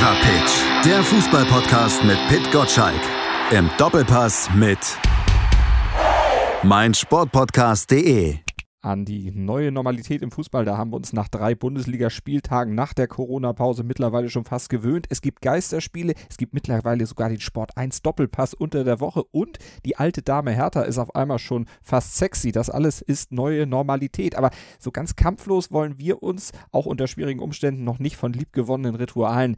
Fever Pitch, der Fußballpodcast mit Pit Gottschalk. Im Doppelpass mit meinsportpodcast.de an die neue Normalität im Fußball. Da haben wir uns nach drei Bundesligaspieltagen nach der Corona-Pause mittlerweile schon fast gewöhnt. Es gibt Geisterspiele, es gibt mittlerweile sogar den Sport 1 Doppelpass unter der Woche und die alte Dame Hertha ist auf einmal schon fast sexy. Das alles ist neue Normalität. Aber so ganz kampflos wollen wir uns auch unter schwierigen Umständen noch nicht von liebgewonnenen Ritualen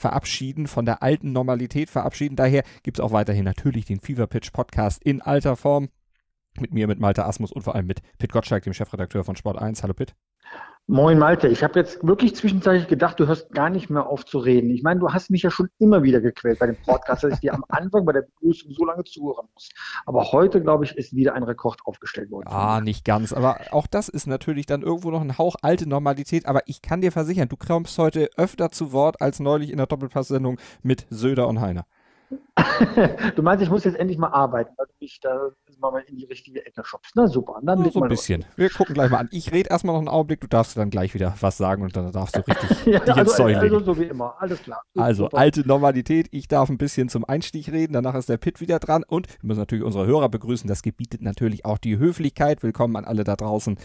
verabschieden, von der alten Normalität verabschieden. Daher gibt es auch weiterhin natürlich den Fever Pitch Podcast in alter Form mit mir, mit Malte Asmus und vor allem mit Pit Gottschalk, dem Chefredakteur von Sport 1. Hallo Pit. Moin Malte, ich habe jetzt wirklich zwischenzeitlich gedacht, du hörst gar nicht mehr auf zu reden. Ich meine, du hast mich ja schon immer wieder gequält bei dem Podcast, dass ich dir am Anfang bei der Begrüßung so lange zuhören muss. Aber heute, glaube ich, ist wieder ein Rekord aufgestellt worden. Ah, nicht ganz. Aber auch das ist natürlich dann irgendwo noch ein Hauch alte Normalität. Aber ich kann dir versichern, du kommst heute öfter zu Wort als neulich in der Doppelpass-Sendung mit Söder und Heiner. Du meinst, ich muss jetzt endlich mal arbeiten, weil du mich da mal in die richtige Ecke schubst. Na super, dann ja, so ein bisschen. Los. Wir gucken gleich mal an. Ich rede erstmal noch einen Augenblick, du darfst dann gleich wieder was sagen und dann darfst du richtig ja, dich also, ins Also so wie immer, alles klar. Also super. alte Normalität, ich darf ein bisschen zum Einstieg reden, danach ist der Pit wieder dran und wir müssen natürlich unsere Hörer begrüßen. Das gebietet natürlich auch die Höflichkeit. Willkommen an alle da draußen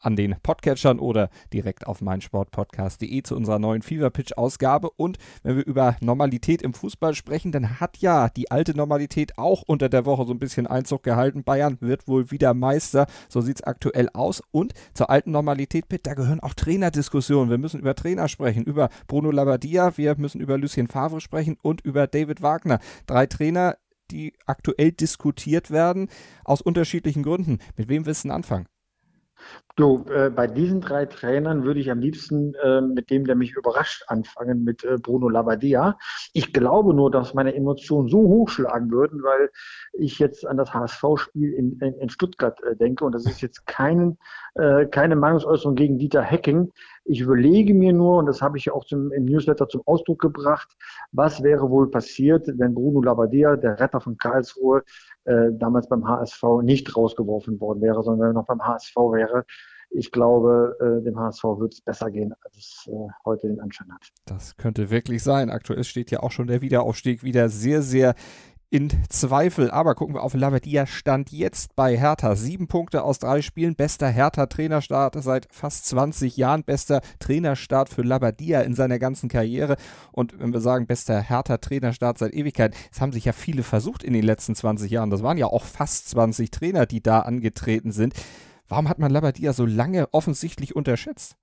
an den Podcatchern oder direkt auf meinsportpodcast.de zu unserer neuen Fever Pitch Ausgabe. Und wenn wir über Normalität im Fußball sprechen, dann hat ja die alte Normalität auch unter der Woche so ein bisschen Einzug gehalten. Bayern wird wohl wieder Meister. So sieht es aktuell aus. Und zur alten Normalität, Pitt, da gehören auch Trainerdiskussionen. Wir müssen über Trainer sprechen, über Bruno Labbadia, wir müssen über Lucien Favre sprechen und über David Wagner. Drei Trainer, die aktuell diskutiert werden, aus unterschiedlichen Gründen. Mit wem willst du anfangen? Du, äh, bei diesen drei Trainern würde ich am liebsten äh, mit dem, der mich überrascht, anfangen, mit äh, Bruno Labbadia. Ich glaube nur, dass meine Emotionen so hochschlagen würden, weil ich jetzt an das HSV-Spiel in, in, in, Stuttgart äh, denke und das ist jetzt kein, äh, keine Meinungsäußerung gegen Dieter Hecking. Ich überlege mir nur, und das habe ich auch zum, im Newsletter zum Ausdruck gebracht, was wäre wohl passiert, wenn Bruno Labbadia, der Retter von Karlsruhe, äh, damals beim HSV nicht rausgeworfen worden wäre, sondern er noch beim HSV wäre. Ich glaube, äh, dem HSV wird es besser gehen, als es äh, heute den Anschein hat. Das könnte wirklich sein. Aktuell steht ja auch schon der Wiederaufstieg wieder sehr, sehr in Zweifel. Aber gucken wir auf Labadia stand jetzt bei Hertha. Sieben Punkte aus drei Spielen. Bester Hertha-Trainerstart seit fast 20 Jahren. Bester Trainerstart für Labadia in seiner ganzen Karriere. Und wenn wir sagen, bester Hertha-Trainerstart seit Ewigkeit, es haben sich ja viele versucht in den letzten 20 Jahren. Das waren ja auch fast 20 Trainer, die da angetreten sind. Warum hat man Labadia so lange offensichtlich unterschätzt?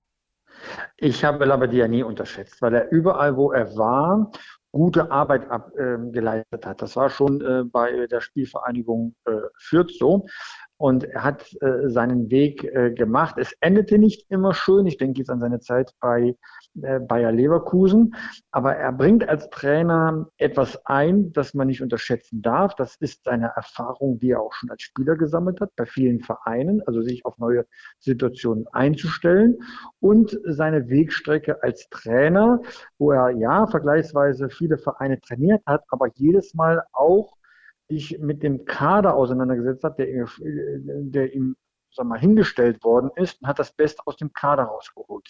Ich habe Labadia nie unterschätzt, weil er überall, wo er war gute Arbeit ab, äh, geleistet hat. Das war schon äh, bei der Spielvereinigung äh, Fürth so. Und er hat äh, seinen Weg äh, gemacht. Es endete nicht immer schön. Ich denke jetzt an seine Zeit bei äh, Bayer Leverkusen. Aber er bringt als Trainer etwas ein, das man nicht unterschätzen darf. Das ist seine Erfahrung, die er auch schon als Spieler gesammelt hat, bei vielen Vereinen, also sich auf neue Situationen einzustellen. Und seine Wegstrecke als Trainer, wo er ja vergleichsweise viele Vereine trainiert hat, aber jedes Mal auch sich mit dem Kader auseinandergesetzt hat, der, der ihm sag mal, hingestellt worden ist und hat das Beste aus dem Kader rausgeholt.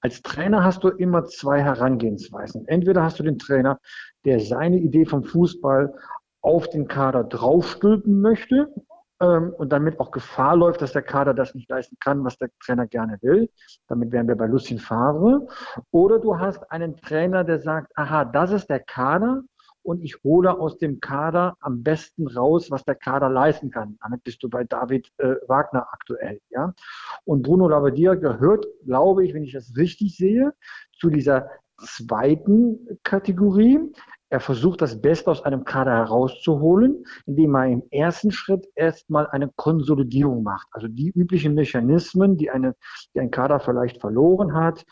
Als Trainer hast du immer zwei Herangehensweisen. Entweder hast du den Trainer, der seine Idee vom Fußball auf den Kader draufstülpen möchte ähm, und damit auch Gefahr läuft, dass der Kader das nicht leisten kann, was der Trainer gerne will. Damit wären wir bei Lucien Favre. Oder du hast einen Trainer, der sagt, aha, das ist der Kader und ich hole aus dem Kader am besten raus, was der Kader leisten kann. Damit bist du bei David äh, Wagner aktuell, ja. Und Bruno Labbadia gehört, glaube ich, wenn ich das richtig sehe, zu dieser zweiten Kategorie. Er versucht das Beste aus einem Kader herauszuholen, indem er im ersten Schritt erstmal eine Konsolidierung macht. Also die üblichen Mechanismen, die, eine, die ein Kader vielleicht verloren hat,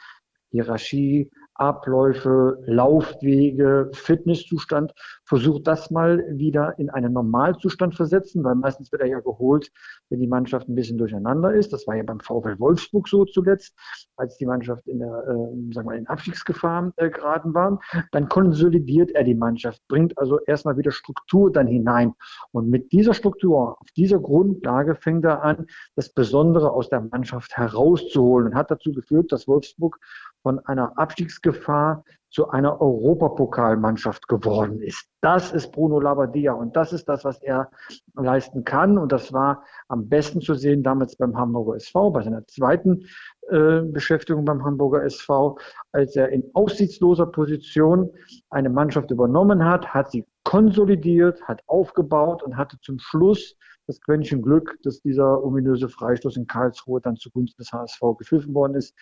Hierarchie, Abläufe, Laufwege, Fitnesszustand, versucht das mal wieder in einen Normalzustand versetzen, weil meistens wird er ja geholt, wenn die Mannschaft ein bisschen durcheinander ist. Das war ja beim VfL Wolfsburg so zuletzt, als die Mannschaft in der, äh, sagen wir, in Abstiegsgefahr äh, geraten war. Dann konsolidiert er die Mannschaft, bringt also erstmal wieder Struktur dann hinein. Und mit dieser Struktur, auf dieser Grundlage fängt er an, das Besondere aus der Mannschaft herauszuholen und hat dazu geführt, dass Wolfsburg von einer Abstiegsgefahr zu einer Europapokalmannschaft geworden ist. Das ist Bruno Labbadia und das ist das, was er leisten kann. Und das war am besten zu sehen damals beim Hamburger SV, bei seiner zweiten äh, Beschäftigung beim Hamburger SV, als er in aussichtsloser Position eine Mannschaft übernommen hat, hat sie konsolidiert, hat aufgebaut und hatte zum Schluss das Quäntchen Glück, dass dieser ominöse Freistoß in Karlsruhe dann zugunsten des HSV gepfiffen worden ist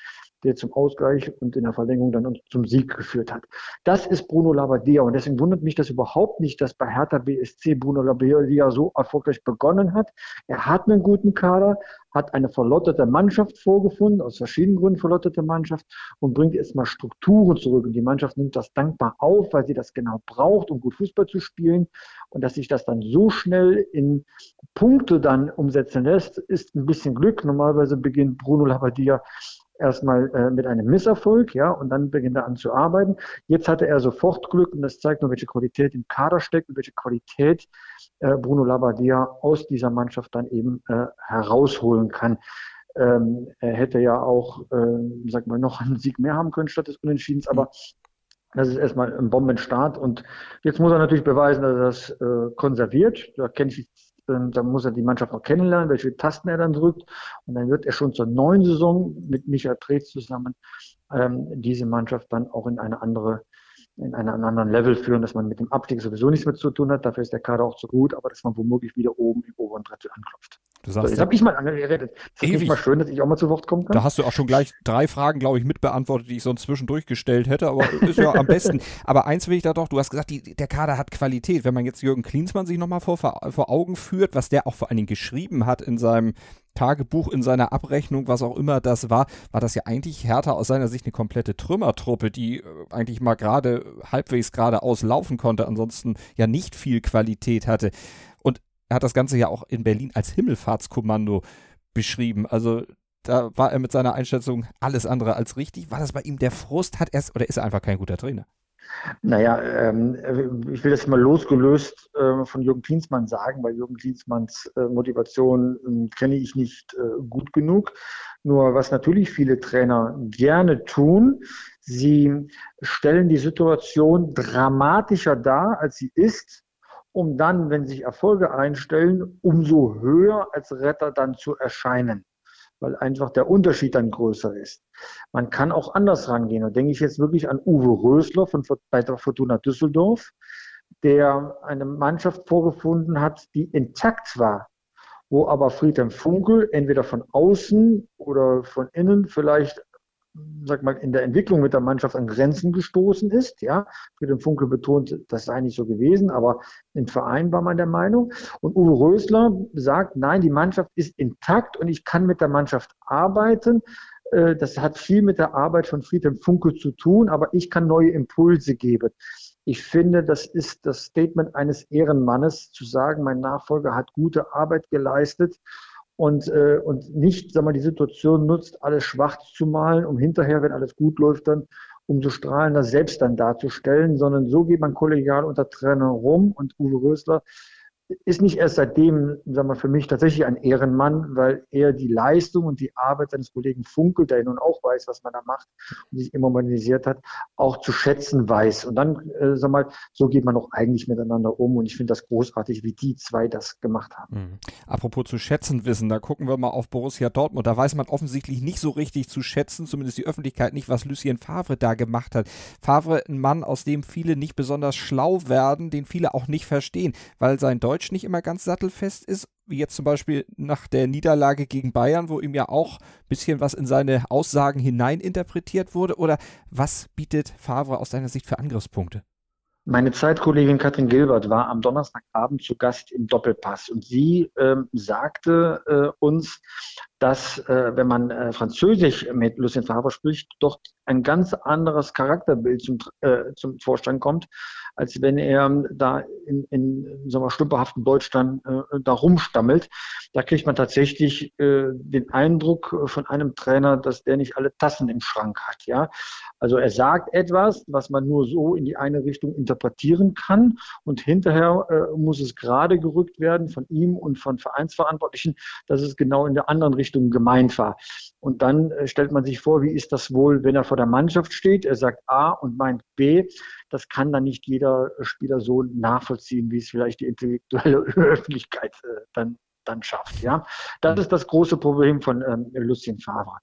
der zum Ausgleich und in der Verlängerung dann zum Sieg geführt hat. Das ist Bruno Labbadia und deswegen wundert mich das überhaupt nicht, dass bei Hertha BSC Bruno Labbadia so erfolgreich begonnen hat. Er hat einen guten Kader, hat eine verlotterte Mannschaft vorgefunden, aus verschiedenen Gründen verlotterte Mannschaft und bringt jetzt mal Strukturen zurück und die Mannschaft nimmt das dankbar auf, weil sie das genau braucht, um gut Fußball zu spielen und dass sich das dann so schnell in Punkte dann umsetzen lässt, ist ein bisschen Glück. Normalerweise beginnt Bruno Labbadia erstmal äh, mit einem Misserfolg, ja, und dann beginnt er an zu arbeiten. Jetzt hatte er sofort Glück und das zeigt nur, welche Qualität im Kader steckt und welche Qualität äh, Bruno Labbadia aus dieser Mannschaft dann eben äh, herausholen kann. Ähm, er hätte ja auch, äh, sag mal, noch einen Sieg mehr haben können statt des Unentschiedens, aber das ist erstmal ein Bombenstart und jetzt muss er natürlich beweisen, dass er das äh, konserviert. Da kenne ich dann muss er die Mannschaft auch kennenlernen, welche Tasten er dann drückt. Und dann wird er schon zur neuen Saison mit Michael Preetz zusammen ähm, diese Mannschaft dann auch in eine andere in einen anderen Level führen, dass man mit dem Abstieg sowieso nichts mehr zu tun hat. Dafür ist der Kader auch zu gut, aber dass man womöglich wieder oben im oberen Drittel anklopft. Du sagst, so, jetzt habe ich mal angeredet. Ist nicht mal schön, dass ich auch mal zu Wort kommen kann? Da hast du auch schon gleich drei Fragen, glaube ich, mitbeantwortet, die ich sonst zwischendurch gestellt hätte, aber ist ja am besten. Aber eins will ich da doch, du hast gesagt, die, der Kader hat Qualität. Wenn man jetzt Jürgen Klinsmann sich nochmal vor, vor Augen führt, was der auch vor allen Dingen geschrieben hat in seinem Tagebuch, in seiner Abrechnung, was auch immer das war, war das ja eigentlich härter aus seiner Sicht eine komplette Trümmertruppe, die äh, eigentlich mal gerade halbwegs geradeaus laufen konnte, ansonsten ja nicht viel Qualität hatte. Er hat das Ganze ja auch in Berlin als Himmelfahrtskommando beschrieben. Also da war er mit seiner Einschätzung alles andere als richtig. War das bei ihm der Frust? Hat er oder ist er einfach kein guter Trainer? Naja, ähm, ich will das mal losgelöst äh, von Jürgen Klinsmann sagen, weil Jürgen Klinsmanns äh, Motivation äh, kenne ich nicht äh, gut genug. Nur was natürlich viele Trainer gerne tun, sie stellen die Situation dramatischer dar, als sie ist um dann, wenn sich Erfolge einstellen, umso höher als Retter dann zu erscheinen, weil einfach der Unterschied dann größer ist. Man kann auch anders rangehen. Da denke ich jetzt wirklich an Uwe Rösler von bei Fortuna Düsseldorf, der eine Mannschaft vorgefunden hat, die intakt war, wo aber Friedhelm Funkel entweder von außen oder von innen vielleicht sag mal, in der Entwicklung mit der Mannschaft an Grenzen gestoßen ist. Ja, Friedhelm Funke betont, das sei nicht so gewesen, aber im Verein war man der Meinung. Und Uwe Rösler sagt, nein, die Mannschaft ist intakt und ich kann mit der Mannschaft arbeiten. Äh, das hat viel mit der Arbeit von Friedhelm Funke zu tun, aber ich kann neue Impulse geben. Ich finde, das ist das Statement eines Ehrenmannes, zu sagen, mein Nachfolger hat gute Arbeit geleistet und, äh, und nicht, sag mal, die Situation nutzt, alles schwach zu malen, um hinterher, wenn alles gut läuft, dann umso strahlender selbst dann darzustellen, sondern so geht man kollegial unter Trainer rum und Uwe Rösler ist nicht erst seitdem, sagen wir, für mich tatsächlich ein Ehrenmann, weil er die Leistung und die Arbeit seines Kollegen Funkel, der nun auch weiß, was man da macht und sich immer modernisiert hat, auch zu schätzen weiß. Und dann, äh, sag mal, so geht man auch eigentlich miteinander um. Und ich finde das großartig, wie die zwei das gemacht haben. Mhm. Apropos zu schätzen wissen, da gucken wir mal auf Borussia Dortmund. Da weiß man offensichtlich nicht so richtig zu schätzen, zumindest die Öffentlichkeit nicht, was Lucien Favre da gemacht hat. Favre, ein Mann, aus dem viele nicht besonders schlau werden, den viele auch nicht verstehen, weil sein Deutsch Deutsch nicht immer ganz sattelfest ist, wie jetzt zum Beispiel nach der Niederlage gegen Bayern, wo ihm ja auch ein bisschen was in seine Aussagen hineininterpretiert wurde? Oder was bietet Favre aus deiner Sicht für Angriffspunkte? Meine Zeitkollegin Katrin Gilbert war am Donnerstagabend zu Gast im Doppelpass und sie ähm, sagte äh, uns, dass äh, wenn man äh, Französisch mit Lucien Favre spricht, doch ein ganz anderes Charakterbild zum, äh, zum Vorstand kommt, als wenn er da in, in sagen wir, stümperhaften Deutschland äh, da rumstammelt. Da kriegt man tatsächlich äh, den Eindruck von einem Trainer, dass der nicht alle Tassen im Schrank hat. Ja, also er sagt etwas, was man nur so in die eine Richtung interpretieren kann und hinterher äh, muss es gerade gerückt werden von ihm und von Vereinsverantwortlichen, dass es genau in der anderen Richtung gemeint war. Und dann äh, stellt man sich vor, wie ist das wohl, wenn er vor der Mannschaft steht, er sagt A und meint B. Das kann dann nicht jeder Spieler so nachvollziehen, wie es vielleicht die intellektuelle Öffentlichkeit äh, dann dann schafft. Ja, das ist das große Problem von ähm, Lucien Favre.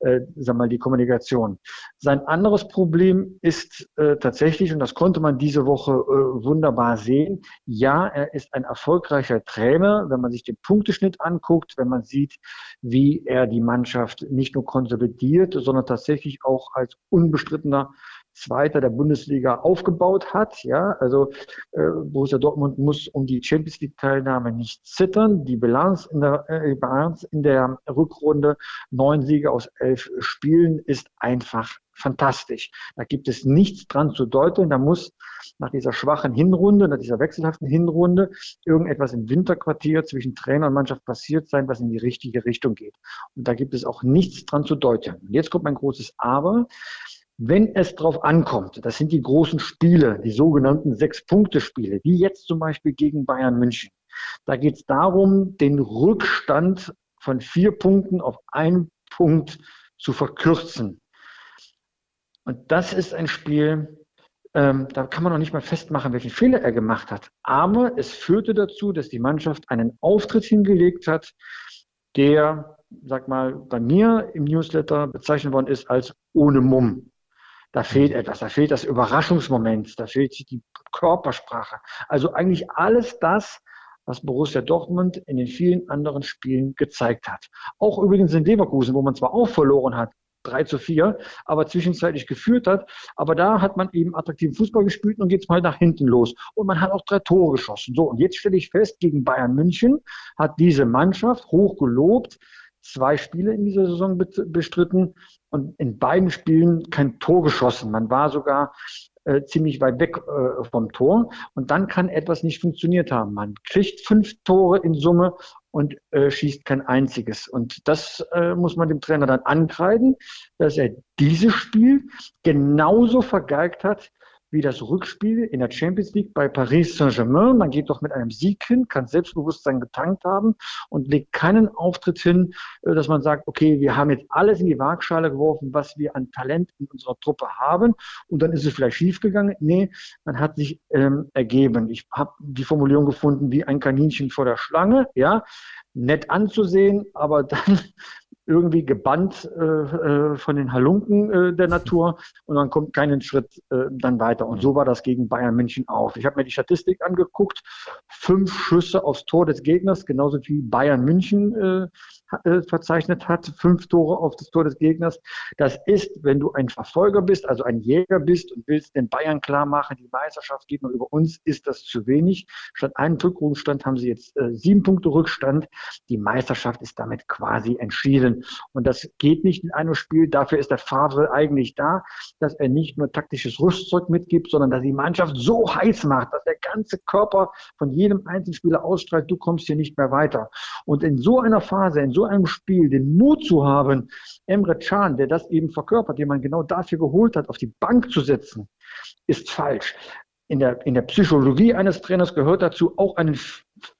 Äh, sag mal die Kommunikation. Sein anderes Problem ist äh, tatsächlich, und das konnte man diese Woche äh, wunderbar sehen. Ja, er ist ein erfolgreicher Trainer, wenn man sich den Punkteschnitt anguckt, wenn man sieht, wie er die Mannschaft nicht nur konsolidiert, sondern tatsächlich auch als unbestrittener Zweiter der Bundesliga aufgebaut hat. Ja, also äh, Borussia Dortmund muss um die Champions League Teilnahme nicht zittern. Die Bilanz in der, äh, Bilanz in der Rückrunde, neun Siege aus elf Spielen, ist einfach fantastisch. Da gibt es nichts dran zu deuten. Da muss nach dieser schwachen Hinrunde, nach dieser wechselhaften Hinrunde, irgendetwas im Winterquartier zwischen Trainer und Mannschaft passiert sein, was in die richtige Richtung geht. Und da gibt es auch nichts dran zu deuten. Und jetzt kommt mein großes Aber. Wenn es drauf ankommt, das sind die großen Spiele, die sogenannten Sechs-Punkte-Spiele, wie jetzt zum Beispiel gegen Bayern München. Da geht es darum, den Rückstand von vier Punkten auf einen Punkt zu verkürzen. Und das ist ein Spiel, ähm, da kann man noch nicht mal festmachen, welchen Fehler er gemacht hat. Aber es führte dazu, dass die Mannschaft einen Auftritt hingelegt hat, der, sag mal, bei mir im Newsletter bezeichnet worden ist als ohne Mumm. Da fehlt mhm. etwas, da fehlt das Überraschungsmoment, da fehlt die Körpersprache. Also eigentlich alles das, was Borussia Dortmund in den vielen anderen Spielen gezeigt hat. Auch übrigens in Leverkusen, wo man zwar auch verloren hat, 3 zu 4, aber zwischenzeitlich geführt hat. Aber da hat man eben attraktiven Fußball gespielt und geht's mal nach hinten los. Und man hat auch drei Tore geschossen. So, und jetzt stelle ich fest, gegen Bayern München hat diese Mannschaft hoch gelobt, zwei Spiele in dieser Saison bestritten und in beiden Spielen kein Tor geschossen. Man war sogar äh, ziemlich weit weg äh, vom Tor und dann kann etwas nicht funktioniert haben. Man kriegt fünf Tore in Summe und äh, schießt kein einziges. Und das äh, muss man dem Trainer dann ankreiden, dass er dieses Spiel genauso vergeigt hat wie das Rückspiel in der Champions League bei Paris Saint-Germain. Man geht doch mit einem Sieg hin, kann Selbstbewusstsein getankt haben und legt keinen Auftritt hin, äh, dass man sagt, okay, wir haben jetzt alles in die Waagschale geworfen, was wir an Talent in unserer Truppe haben und dann ist es vielleicht schiefgegangen. Nee, man hat sich ähm, ergeben. Ich habe die Formulierung gefunden wie ein Kaninchen vor der Schlange, ja, nett anzusehen, aber dann irgendwie gebannt äh, äh, von den Halunken äh, der Natur und man kommt keinen Schritt äh, dann weiter. Und so war das gegen Bayern München auch. Ich habe mir die Statistik angeguckt. Fünf Schüsse aufs Tor des Gegners, genauso wie Bayern München äh, verzeichnet hat, fünf Tore auf das Tor des Gegners. Das ist, wenn du ein Verfolger bist, also ein Jäger bist und willst den Bayern klar machen, die Meisterschaft geht nur über uns, ist das zu wenig. Statt einen Rückrufstand haben sie jetzt äh, sieben Punkte Rückstand. Die Meisterschaft ist damit quasi entschieden. Und das geht nicht in einem Spiel. Dafür ist der Favre eigentlich da, dass er nicht nur taktisches Rüstzeug mitgibt, sondern dass die Mannschaft so heiß macht, dass der ganze Körper von jedem einzelnen Spieler ausstrahlt, du kommst hier nicht mehr weiter. Und in so einer Phase, in so einem Spiel den Mut zu haben, Emre Can, der das eben verkörpert, den man genau dafür geholt hat, auf die Bank zu setzen, ist falsch. In der, in der Psychologie eines Trainers gehört dazu, auch einen,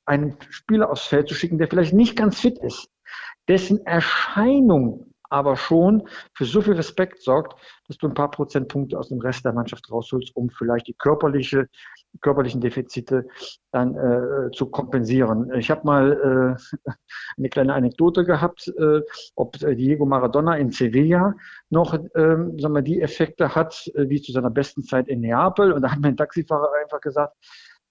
einen Spieler aufs Feld zu schicken, der vielleicht nicht ganz fit ist, dessen Erscheinung aber schon für so viel Respekt sorgt, dass du ein paar Prozentpunkte aus dem Rest der Mannschaft rausholst, um vielleicht die körperliche, körperlichen Defizite dann äh, zu kompensieren. Ich habe mal äh, eine kleine Anekdote gehabt, äh, ob Diego Maradona in Sevilla noch ähm, sagen wir, die Effekte hat, äh, wie zu seiner besten Zeit in Neapel. Und da hat mir ein Taxifahrer einfach gesagt,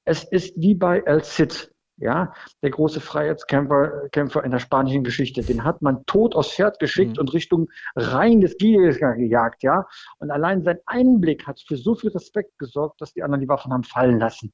es ist wie bei El Cid ja, der große Freiheitskämpfer Kämpfer in der spanischen Geschichte, den hat man tot aufs Pferd geschickt mhm. und Richtung Rhein des Giges gejagt, ja. Und allein sein Einblick hat für so viel Respekt gesorgt, dass die anderen die Waffen haben fallen lassen.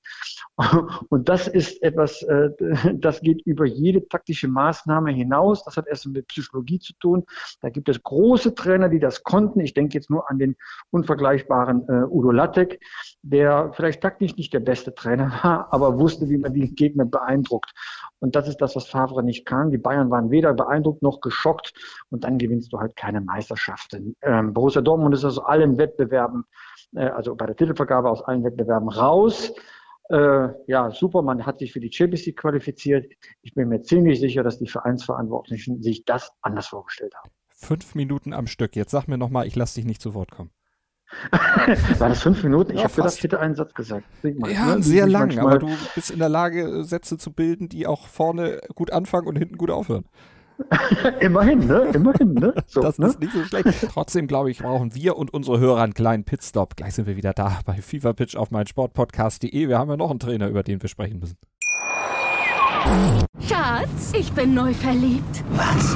Und das ist etwas, äh, das geht über jede taktische Maßnahme hinaus. Das hat erst mit Psychologie zu tun. Da gibt es große Trainer, die das konnten. Ich denke jetzt nur an den unvergleichbaren äh, Udo Lattek, der vielleicht taktisch nicht der beste Trainer war, aber wusste, wie man die Gegner beeinflusst beeindruckt. Und das ist das, was Favre nicht kann. Die Bayern waren weder beeindruckt noch geschockt und dann gewinnst du halt keine Meisterschaften. Ähm, Borussia Dortmund ist aus allen Wettbewerben, äh, also bei der Titelvergabe aus allen Wettbewerben raus. Äh, ja, super, man hat sich für die Champions League qualifiziert. Ich bin mir ziemlich sicher, dass die Vereinsverantwortlichen sich das anders vorgestellt haben. Fünf Minuten am Stück. Jetzt sag mir nochmal, ich lasse dich nicht zu Wort kommen. War das fünf Minuten? Ich ja, habe für das bitte einen Satz gesagt. Mal, ja, ne? sehr lang, aber du bist in der Lage, Sätze zu bilden, die auch vorne gut anfangen und hinten gut aufhören. Immerhin, ne? Immerhin, ne? So, das ne? ist nicht so schlecht. Trotzdem, glaube ich, brauchen wir und unsere Hörer einen kleinen Pitstop. Gleich sind wir wieder da bei FIFA Pitch auf meinsportpodcast.de. Wir haben ja noch einen Trainer, über den wir sprechen müssen. Schatz, ich bin neu verliebt. Was?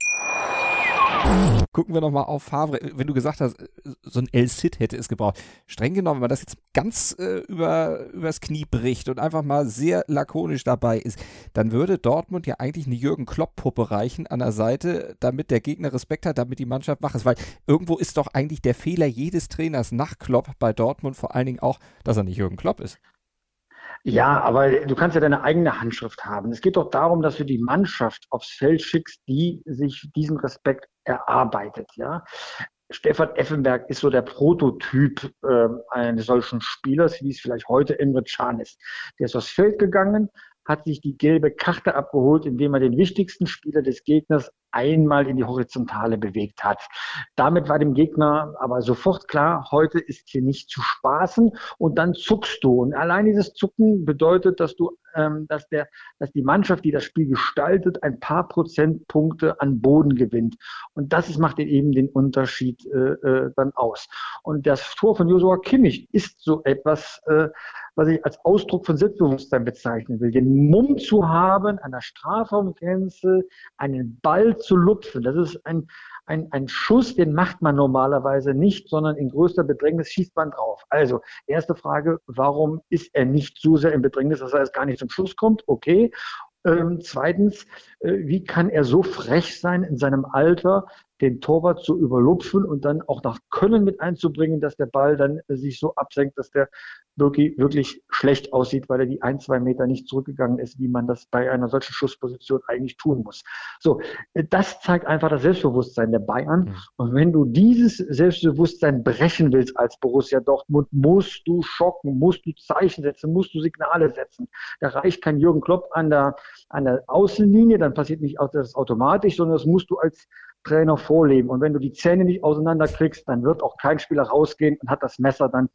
Gucken wir nochmal auf Favre. Wenn du gesagt hast, so ein El Cid hätte es gebraucht. Streng genommen, wenn man das jetzt ganz äh, über, übers Knie bricht und einfach mal sehr lakonisch dabei ist, dann würde Dortmund ja eigentlich eine Jürgen Klopp-Puppe reichen an der Seite, damit der Gegner Respekt hat, damit die Mannschaft wach ist. Weil irgendwo ist doch eigentlich der Fehler jedes Trainers nach Klopp bei Dortmund vor allen Dingen auch, dass er nicht Jürgen Klopp ist. Ja, aber du kannst ja deine eigene Handschrift haben. Es geht doch darum, dass du die Mannschaft aufs Feld schickst, die sich diesen Respekt erarbeitet. Ja, Stefan Effenberg ist so der Prototyp äh, eines solchen Spielers, wie es vielleicht heute Emre Can ist. Der ist aufs Feld gegangen, hat sich die gelbe Karte abgeholt, indem er den wichtigsten Spieler des Gegners einmal in die Horizontale bewegt hat. Damit war dem Gegner aber sofort klar, heute ist hier nicht zu spaßen und dann zuckst du. Und allein dieses Zucken bedeutet, dass du, ähm, dass der, dass die Mannschaft, die das Spiel gestaltet, ein paar Prozentpunkte an Boden gewinnt. Und das ist, macht eben den Unterschied äh, äh, dann aus. Und das Tor von Josua Kimmich ist so etwas, äh, was ich als Ausdruck von Selbstbewusstsein bezeichnen will. Den Mumm zu haben, an der Strafraumgrenze einen Ball zu lupfen. Das ist ein, ein, ein Schuss, den macht man normalerweise nicht, sondern in größter Bedrängnis schießt man drauf. Also, erste Frage, warum ist er nicht so sehr in Bedrängnis, dass er erst gar nicht zum Schuss kommt? Okay. Ähm, zweitens, äh, wie kann er so frech sein in seinem Alter, den Torwart zu überlupfen und dann auch nach Können mit einzubringen, dass der Ball dann äh, sich so absenkt, dass der wirklich, wirklich schlecht aussieht, weil er die ein, zwei Meter nicht zurückgegangen ist, wie man das bei einer solchen Schussposition eigentlich tun muss. So, äh, das zeigt einfach das Selbstbewusstsein der Bayern. Mhm. Und wenn du dieses Selbstbewusstsein brechen willst als Borussia Dortmund, musst du schocken, musst du Zeichen setzen, musst du Signale setzen. Da reicht kein Jürgen Klopp an der, an der Außenlinie, dann passiert nicht das automatisch, sondern das musst du als Trainer vorleben. Und wenn du die Zähne nicht auseinanderkriegst, dann wird auch kein Spieler rausgehen und hat das Messer dann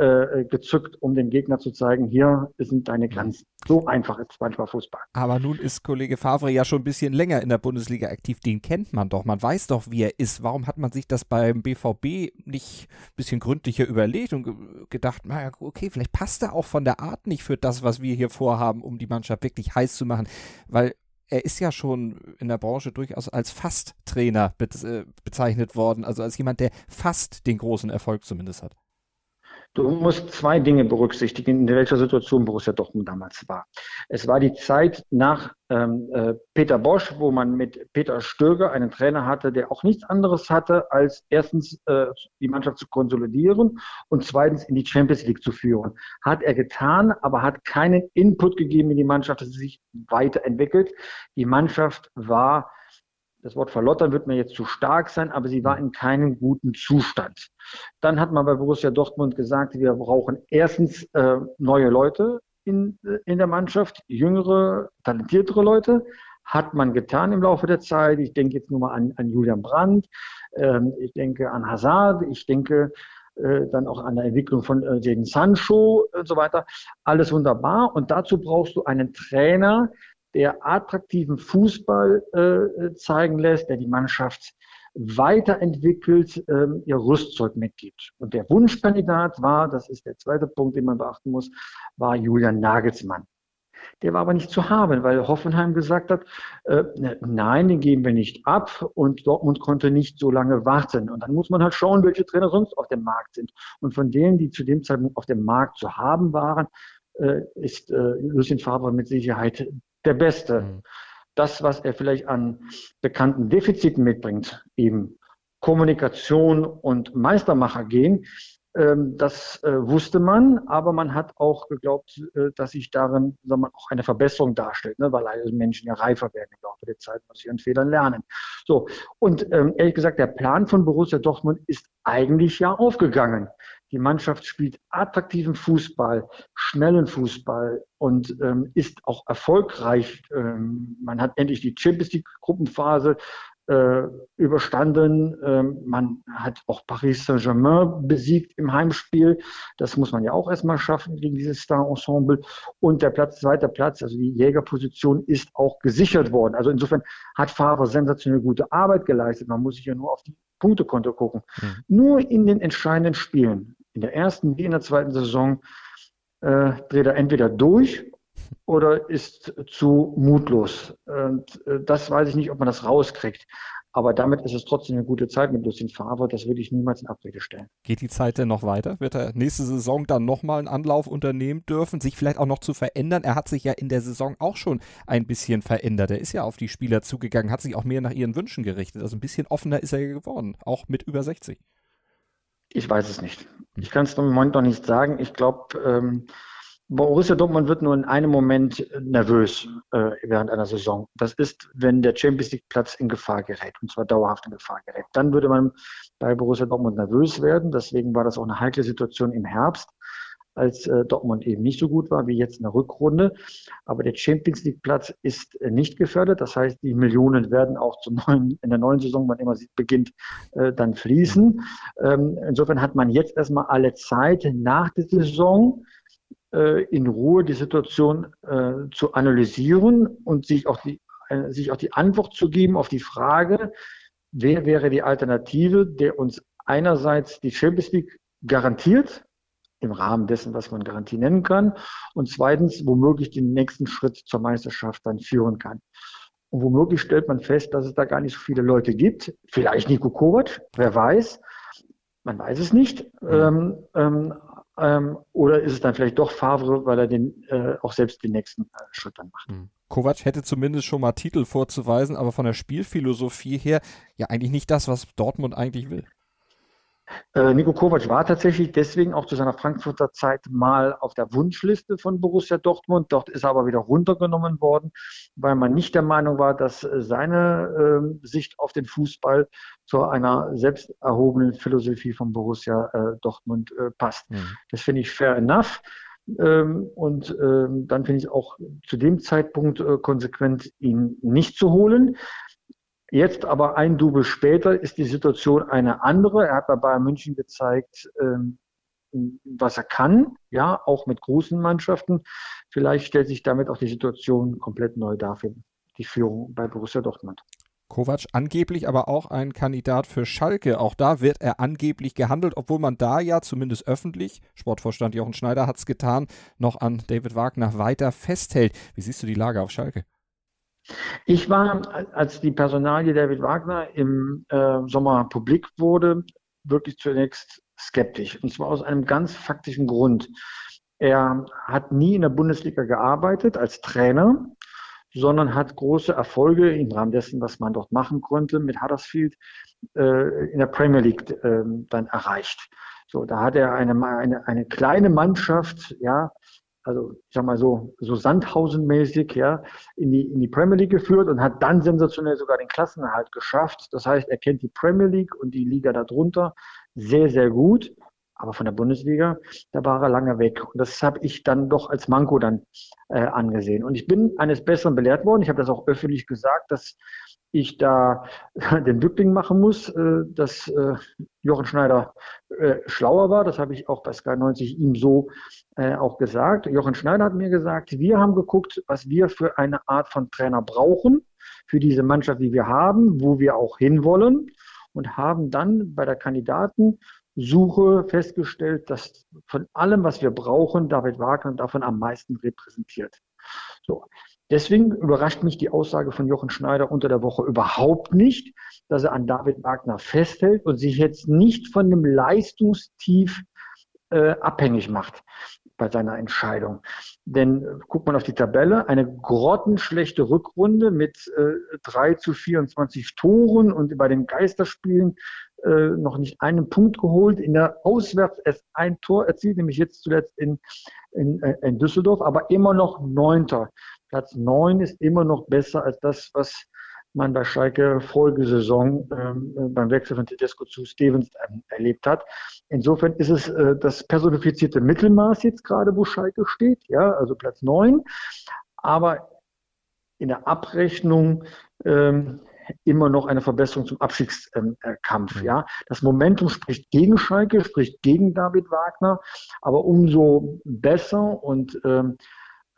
äh, gezückt, um dem Gegner zu zeigen, hier sind deine Grenzen. So einfach ist manchmal Fußball. Aber nun ist Kollege Favre ja schon ein bisschen länger in der Bundesliga aktiv. Den kennt man doch. Man weiß doch, wie er ist. Warum hat man sich das beim BVB nicht ein bisschen gründlicher überlegt und gedacht, naja, okay, vielleicht passt er auch von der Art nicht für das, was wir hier vorhaben, um die Mannschaft wirklich heiß zu machen. Weil er ist ja schon in der Branche durchaus als Fast-Trainer äh, bezeichnet worden, also als jemand, der fast den großen Erfolg zumindest hat. Du musst zwei Dinge berücksichtigen, in welcher Situation Borussia Dortmund damals war. Es war die Zeit nach ähm, äh, Peter Bosch, wo man mit Peter Stöger einen Trainer hatte, der auch nichts anderes hatte, als erstens äh, die Mannschaft zu konsolidieren und zweitens in die Champions League zu führen. Hat er getan, aber hat keinen Input gegeben in die Mannschaft, dass sie sich weiterentwickelt. Die Mannschaft war das Wort verlottern wird mir jetzt zu stark sein, aber sie war in keinem guten Zustand. Dann hat man bei Borussia Dortmund gesagt, wir brauchen erstens äh, neue Leute in, in der Mannschaft, jüngere, talentiertere Leute. Hat man getan im Laufe der Zeit. Ich denke jetzt nur mal an, an Julian Brandt, ähm, ich denke an Hazard, ich denke äh, dann auch an der Entwicklung von äh, den Sancho und so weiter. Alles wunderbar. Und dazu brauchst du einen Trainer, der attraktiven Fußball äh, zeigen lässt, der die Mannschaft weiterentwickelt, ähm, ihr Rüstzeug mitgibt. Und der Wunschkandidat war, das ist der zweite Punkt, den man beachten muss, war Julian Nagelsmann. Der war aber nicht zu haben, weil Hoffenheim gesagt hat, äh, ne, nein, den geben wir nicht ab und Dortmund konnte nicht so lange warten. Und dann muss man halt schauen, welche Trainer sonst auf dem Markt sind. Und von denen, die zu dem Zeitpunkt auf dem Markt zu haben waren, äh, ist äh, Lucien Favre mit Sicherheit der Beste. Mhm. Das, was er vielleicht an bekannten Defiziten mitbringt, eben Kommunikation und Meistermacher gehen, ähm, das äh, wusste man, aber man hat auch geglaubt, äh, dass sich darin sagen wir, auch eine Verbesserung darstellt, ne, weil alle Menschen ja reifer werden im Laufe der Zeit, aus ihren Fehlern lernen. So, und ähm, ehrlich gesagt, der Plan von Borussia Dortmund ist eigentlich ja aufgegangen. Die Mannschaft spielt attraktiven Fußball, schnellen Fußball und ähm, ist auch erfolgreich. Ähm, man hat endlich die Champions League Gruppenphase äh, überstanden. Ähm, man hat auch Paris Saint-Germain besiegt im Heimspiel. Das muss man ja auch erstmal schaffen gegen dieses Star-Ensemble. Und der Platz, zweiter Platz, also die Jägerposition, ist auch gesichert worden. Also insofern hat Favre sensationell gute Arbeit geleistet. Man muss sich ja nur auf die Punktekonto gucken. Mhm. Nur in den entscheidenden Spielen, in der ersten wie in der zweiten Saison, äh, dreht er entweder durch oder ist zu mutlos. Und äh, das weiß ich nicht, ob man das rauskriegt. Aber damit ist es trotzdem eine gute Zeit mit Lucien Favre. Das würde ich niemals in Abrede stellen. Geht die Zeit denn noch weiter? Wird er nächste Saison dann nochmal einen Anlauf unternehmen dürfen, sich vielleicht auch noch zu verändern? Er hat sich ja in der Saison auch schon ein bisschen verändert. Er ist ja auf die Spieler zugegangen, hat sich auch mehr nach ihren Wünschen gerichtet. Also ein bisschen offener ist er geworden, auch mit über 60. Ich weiß es nicht. Ich kann es im Moment noch nicht sagen. Ich glaube, ähm, Borussia Dortmund wird nur in einem Moment nervös äh, während einer Saison. Das ist, wenn der Champions League Platz in Gefahr gerät, und zwar dauerhaft in Gefahr gerät. Dann würde man bei Borussia Dortmund nervös werden. Deswegen war das auch eine heikle Situation im Herbst, als äh, Dortmund eben nicht so gut war wie jetzt in der Rückrunde. Aber der Champions League Platz ist äh, nicht gefördert. Das heißt, die Millionen werden auch zum neuen, in der neuen Saison, wann immer sie beginnt, äh, dann fließen. Ähm, insofern hat man jetzt erstmal alle Zeit nach der Saison, äh, in Ruhe die Situation äh, zu analysieren und sich auch, die, äh, sich auch die Antwort zu geben auf die Frage, wer wäre die Alternative, der uns einerseits die Champions League garantiert, im Rahmen dessen, was man Garantie nennen kann, und zweitens womöglich den nächsten Schritt zur Meisterschaft dann führen kann. Und womöglich stellt man fest, dass es da gar nicht so viele Leute gibt. Vielleicht Nico Kovac, wer weiß. Man weiß es nicht. Mhm. Ähm, ähm, ähm, oder ist es dann vielleicht doch Favre, weil er den äh, auch selbst den nächsten äh, Schritt dann macht? Mhm. Kovac hätte zumindest schon mal Titel vorzuweisen, aber von der Spielphilosophie her ja eigentlich nicht das, was Dortmund eigentlich will. Äh, Nico Kovac war tatsächlich deswegen auch zu seiner Frankfurter Zeit mal auf der Wunschliste von Borussia Dortmund. Dort ist er aber wieder runtergenommen worden, weil man nicht der Meinung war, dass seine äh, Sicht auf den Fußball zu einer selbst erhobenen Philosophie von Borussia äh, Dortmund äh, passt. Mhm. Das finde ich fair enough. Ähm, und ähm, dann finde ich es auch zu dem Zeitpunkt äh, konsequent, ihn nicht zu holen. Jetzt aber ein Double später ist die Situation eine andere. Er hat bei Bayern München gezeigt, ähm, was er kann, ja, auch mit großen Mannschaften. Vielleicht stellt sich damit auch die Situation komplett neu dar für die Führung bei Borussia Dortmund. Kovac angeblich aber auch ein Kandidat für Schalke. Auch da wird er angeblich gehandelt, obwohl man da ja zumindest öffentlich, Sportvorstand Jochen Schneider hat es getan, noch an David Wagner weiter festhält. Wie siehst du die Lage auf Schalke? Ich war, als die Personalie David Wagner im äh, Sommer publik wurde, wirklich zunächst skeptisch. Und zwar aus einem ganz faktischen Grund. Er hat nie in der Bundesliga gearbeitet als Trainer, sondern hat große Erfolge im Rahmen dessen, was man dort machen konnte, mit Huddersfield äh, in der Premier League äh, dann erreicht. So, da hat er eine, eine, eine kleine Mannschaft, ja, also ich sag mal so, so Sandhausen-mäßig, ja, in die, in die Premier League geführt und hat dann sensationell sogar den Klassenerhalt geschafft. Das heißt, er kennt die Premier League und die Liga darunter sehr, sehr gut. Aber von der Bundesliga, da war er lange weg. Und das habe ich dann doch als Manko dann äh, angesehen. Und ich bin eines Besseren belehrt worden. Ich habe das auch öffentlich gesagt, dass ich da den Bückling machen muss, äh, dass äh, Jochen Schneider äh, schlauer war. Das habe ich auch bei Sky 90 ihm so äh, auch gesagt. Jochen Schneider hat mir gesagt, wir haben geguckt, was wir für eine Art von Trainer brauchen, für diese Mannschaft, die wir haben, wo wir auch hinwollen und haben dann bei der Kandidatensuche festgestellt, dass von allem, was wir brauchen, David Wagner davon am meisten repräsentiert. So. Deswegen überrascht mich die Aussage von Jochen Schneider unter der Woche überhaupt nicht, dass er an David Wagner festhält und sich jetzt nicht von dem Leistungstief äh, abhängig macht bei seiner Entscheidung. Denn äh, guckt man auf die Tabelle, eine grottenschlechte Rückrunde mit äh, 3 zu 24 Toren und bei den Geisterspielen äh, noch nicht einen Punkt geholt. In der Auswärts erst ein Tor erzielt, nämlich jetzt zuletzt in, in, äh, in Düsseldorf, aber immer noch Neunter. Platz neun ist immer noch besser als das, was man bei Schalke Folgesaison ähm, beim Wechsel von Tedesco zu Stevens ähm, erlebt hat. Insofern ist es äh, das personifizierte Mittelmaß jetzt gerade, wo Schalke steht, ja, also Platz neun. Aber in der Abrechnung ähm, immer noch eine Verbesserung zum Abstiegskampf. Ähm, ja, das Momentum spricht gegen Schalke, spricht gegen David Wagner, aber umso besser und ähm,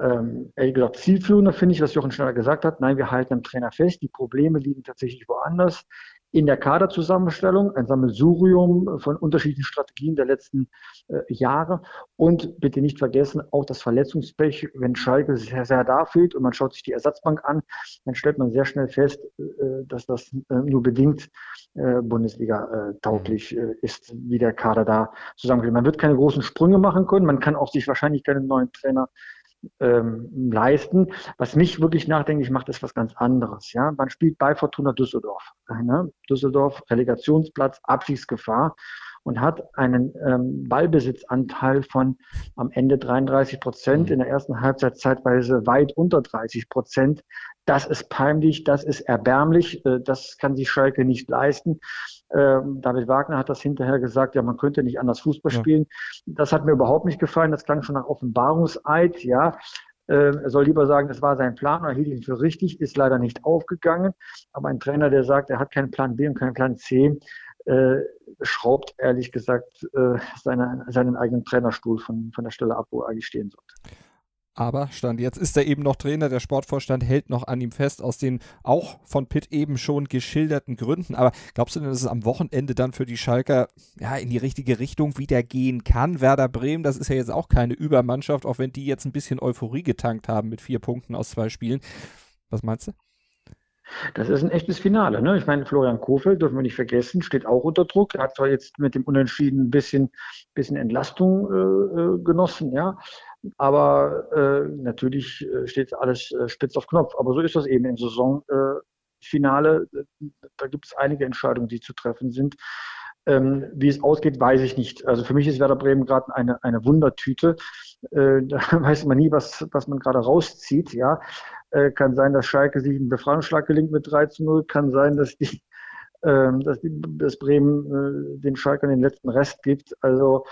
ähm, ehrlich gesagt zielführender finde ich, was Jochen Schneider gesagt hat. Nein, wir halten am Trainer fest. Die Probleme liegen tatsächlich woanders. In der Kaderzusammenstellung, ein Sammelsurium von unterschiedlichen Strategien der letzten äh, Jahre. Und bitte nicht vergessen, auch das Verletzungspech, wenn Schalke sehr, sehr da fehlt und man schaut sich die Ersatzbank an, dann stellt man sehr schnell fest, äh, dass das äh, nur bedingt äh, Bundesliga äh, tauglich äh, ist, wie der Kader da zusammengeht. Man wird keine großen Sprünge machen können. Man kann auch sich wahrscheinlich keinen neuen Trainer ähm, leisten. Was mich wirklich nachdenklich macht, ist was ganz anderes. Ja, man spielt bei Fortuna Düsseldorf. Ne? Düsseldorf Relegationsplatz, Abstiegsgefahr und hat einen ähm, Ballbesitzanteil von am Ende 33 Prozent, mhm. in der ersten Halbzeit zeitweise weit unter 30 Prozent. Das ist peinlich, das ist erbärmlich, äh, das kann sich Schalke nicht leisten. Ähm, David Wagner hat das hinterher gesagt, ja, man könnte nicht anders Fußball ja. spielen. Das hat mir überhaupt nicht gefallen. Das klang schon nach Offenbarungseid, ja. Äh, er soll lieber sagen, das war sein Plan oder hielt ihn für richtig, ist leider nicht aufgegangen. Aber ein Trainer, der sagt, er hat keinen Plan B und keinen Plan C, äh, schraubt ehrlich gesagt äh, seine, seinen eigenen Trainerstuhl von, von der Stelle ab, wo er eigentlich stehen sollte. Aber Stand jetzt ist er eben noch Trainer. Der Sportvorstand hält noch an ihm fest, aus den auch von Pitt eben schon geschilderten Gründen. Aber glaubst du denn, dass es am Wochenende dann für die Schalker ja, in die richtige Richtung wieder gehen kann? Werder Bremen, das ist ja jetzt auch keine Übermannschaft, auch wenn die jetzt ein bisschen Euphorie getankt haben mit vier Punkten aus zwei Spielen. Was meinst du? Das ist ein echtes Finale. Ne? Ich meine, Florian Kofeld, dürfen wir nicht vergessen, steht auch unter Druck. Er hat zwar jetzt mit dem Unentschieden ein bisschen, bisschen Entlastung äh, äh genossen, ja. Aber äh, natürlich äh, steht alles äh, spitz auf Knopf. Aber so ist das eben im Saisonfinale. Da gibt es einige Entscheidungen, die zu treffen sind. Ähm, wie es ausgeht, weiß ich nicht. Also für mich ist Werder Bremen gerade eine, eine Wundertüte. Äh, da weiß man nie, was, was man gerade rauszieht. Ja, äh, kann sein, dass Schalke sich einen Befreiungsschlag gelingt mit 3 zu 0. Kann sein, dass die, äh, dass, die, dass Bremen äh, den Schalke den letzten Rest gibt. Also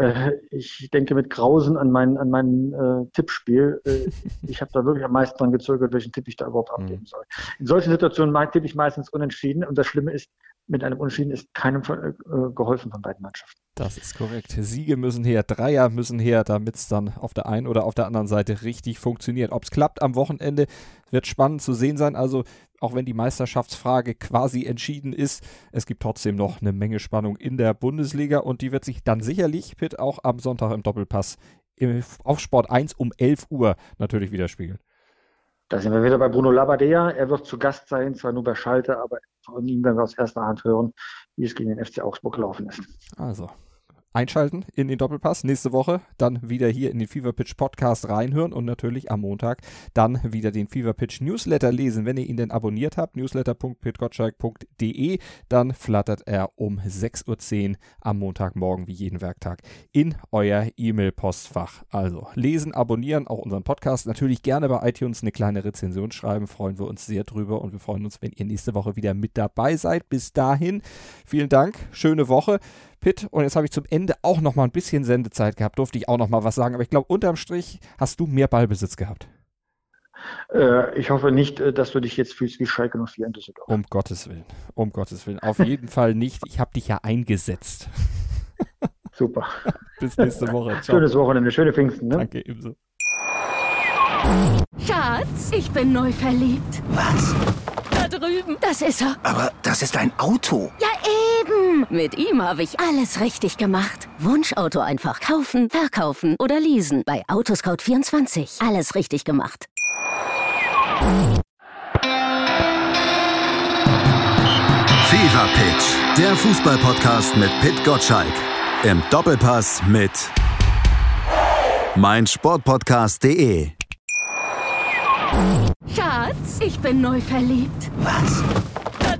äh, ich denke mit Grausen an mein, an mein äh, Tippspiel. Äh, ich habe da wirklich am meisten dran gezögert, welchen Tipp ich da überhaupt mhm. abgeben soll. In solchen Situationen tippe ich meistens unentschieden und das Schlimme ist, mit einem Unentschieden ist keinem äh, geholfen von beiden Mannschaften. Das ist korrekt. Siege müssen her, Dreier müssen her, damit es dann auf der einen oder auf der anderen Seite richtig funktioniert. Ob es klappt am Wochenende, wird spannend zu sehen sein. Also auch wenn die Meisterschaftsfrage quasi entschieden ist, es gibt trotzdem noch eine Menge Spannung in der Bundesliga und die wird sich dann sicherlich, Pitt, auch am Sonntag im Doppelpass auf Sport 1 um 11 Uhr natürlich widerspiegeln. Da sind wir wieder bei Bruno Labbadia. Er wird zu Gast sein, zwar nur bei Schalte, aber von ihm werden wir aus erster Hand hören, wie es gegen den FC Augsburg gelaufen ist. Also, einschalten in den Doppelpass. Nächste Woche dann wieder hier in den Fever Pitch Podcast reinhören und natürlich am Montag dann wieder den Fever Pitch Newsletter lesen. Wenn ihr ihn denn abonniert habt, newsletter.pitgottschalk.de, dann flattert er um 6.10 Uhr am Montagmorgen wie jeden Werktag in euer E-Mail-Postfach. Also lesen, abonnieren, auch unseren Podcast. Natürlich gerne bei iTunes eine kleine Rezension schreiben, freuen wir uns sehr drüber und wir freuen uns, wenn ihr nächste Woche wieder mit dabei seid. Bis dahin, vielen Dank, schöne Woche. Pitt, und jetzt habe ich zum Ende auch noch mal ein bisschen Sendezeit gehabt, durfte ich auch noch mal was sagen, aber ich glaube, unterm Strich hast du mehr Ballbesitz gehabt. Äh, ich hoffe nicht, äh, dass du dich jetzt fühlst wie Schalke 04 in Düsseldorf. Um Gottes Willen, um Gottes Willen. Auf jeden Fall nicht. Ich habe dich ja eingesetzt. Super. Bis nächste Woche. Ciao. Schönes Wochenende, schöne Pfingsten. Ne? Danke, ebenso. Schatz, ich bin neu verliebt. Was? Da drüben. Das ist er. Aber das ist ein Auto. Ja, eben. Mit ihm habe ich alles richtig gemacht. Wunschauto einfach kaufen, verkaufen oder leasen. Bei Autoscout24. Alles richtig gemacht. Fever Pitch, der Fußballpodcast mit Pit Gottschalk. Im Doppelpass mit meinsportpodcast.de. Schatz, ich bin neu verliebt. Was?